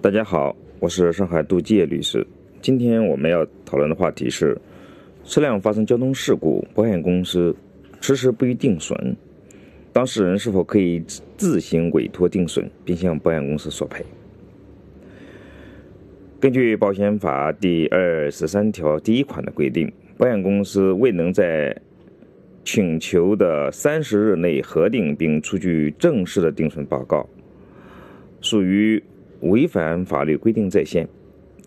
大家好，我是上海杜介律师。今天我们要讨论的话题是：车辆发生交通事故，保险公司迟迟不予定损，当事人是否可以自行委托定损，并向保险公司索赔？根据保险法第二十三条第一款的规定，保险公司未能在请求的三十日内核定并出具正式的定损报告，属于违反法律规定在先。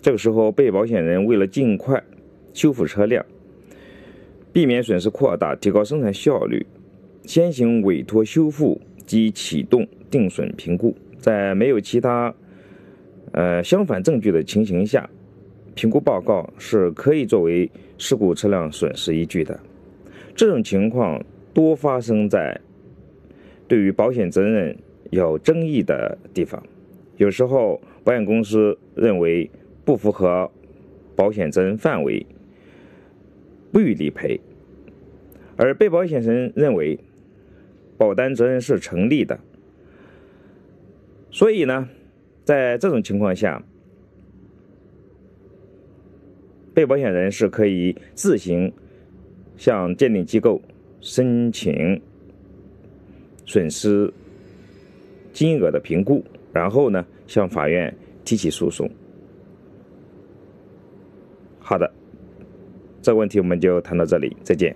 这个时候，被保险人为了尽快修复车辆，避免损失扩大，提高生产效率，先行委托修复及启动定损评估，在没有其他。呃，相反证据的情形下，评估报告是可以作为事故车辆损失依据的。这种情况多发生在对于保险责任有争议的地方。有时候，保险公司认为不符合保险责任范围，不予理赔；而被保险人认为保单责任是成立的。所以呢？在这种情况下，被保险人是可以自行向鉴定机构申请损失金额的评估，然后呢向法院提起诉讼。好的，这问题我们就谈到这里，再见。